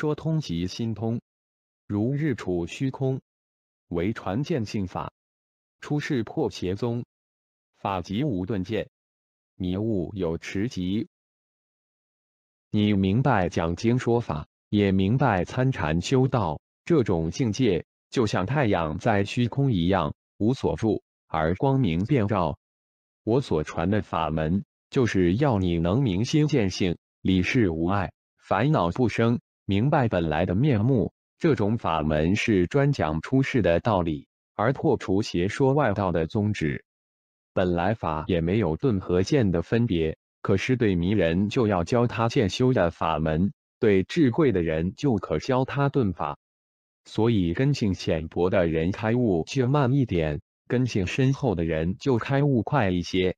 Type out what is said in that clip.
说通即心通，如日处虚空，为传见性法。出世破邪宗，法即无顿见，迷悟有持疾。你明白讲经说法，也明白参禅修道，这种境界就像太阳在虚空一样，无所住而光明遍照。我所传的法门，就是要你能明心见性，理事无碍，烦恼不生，明白本来的面目。这种法门是专讲出世的道理，而破除邪说外道的宗旨。本来法也没有顿和见的分别，可是对迷人就要教他见修的法门，对智慧的人就可教他顿法。所以根性浅薄的人开悟就慢一点。根性深厚的人就开悟快一些，